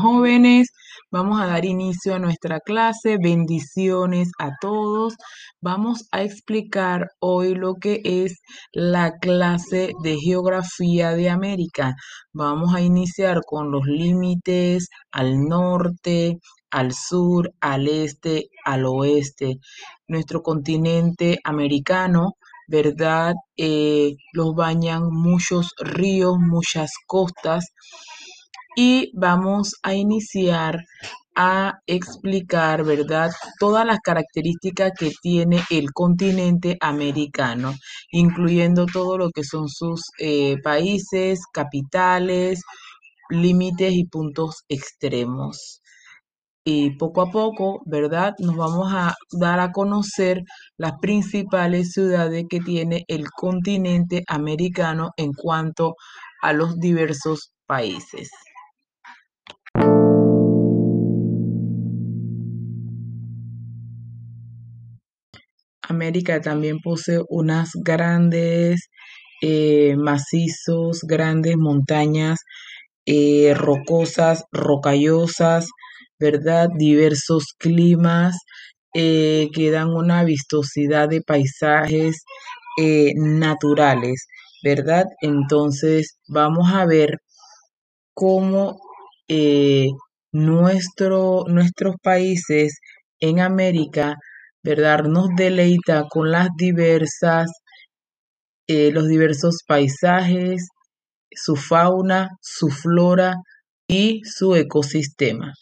jóvenes, vamos a dar inicio a nuestra clase. Bendiciones a todos. Vamos a explicar hoy lo que es la clase de Geografía de América. Vamos a iniciar con los límites al norte, al sur, al este, al oeste. Nuestro continente americano ¿verdad? Eh, los bañan muchos ríos, muchas costas y vamos a iniciar a explicar, ¿verdad? Todas las características que tiene el continente americano, incluyendo todo lo que son sus eh, países, capitales, límites y puntos extremos y poco a poco, ¿verdad? Nos vamos a dar a conocer las principales ciudades que tiene el continente americano en cuanto a los diversos países. América también posee unas grandes eh, macizos, grandes montañas eh, rocosas, rocallosas, ¿verdad? Diversos climas eh, que dan una vistosidad de paisajes naturales, ¿verdad? Entonces vamos a ver cómo nuestro, nuestros países en América, ¿verdad? Nos deleita con las diversas, los diversos paisajes, su fauna, su flora y su ecosistema.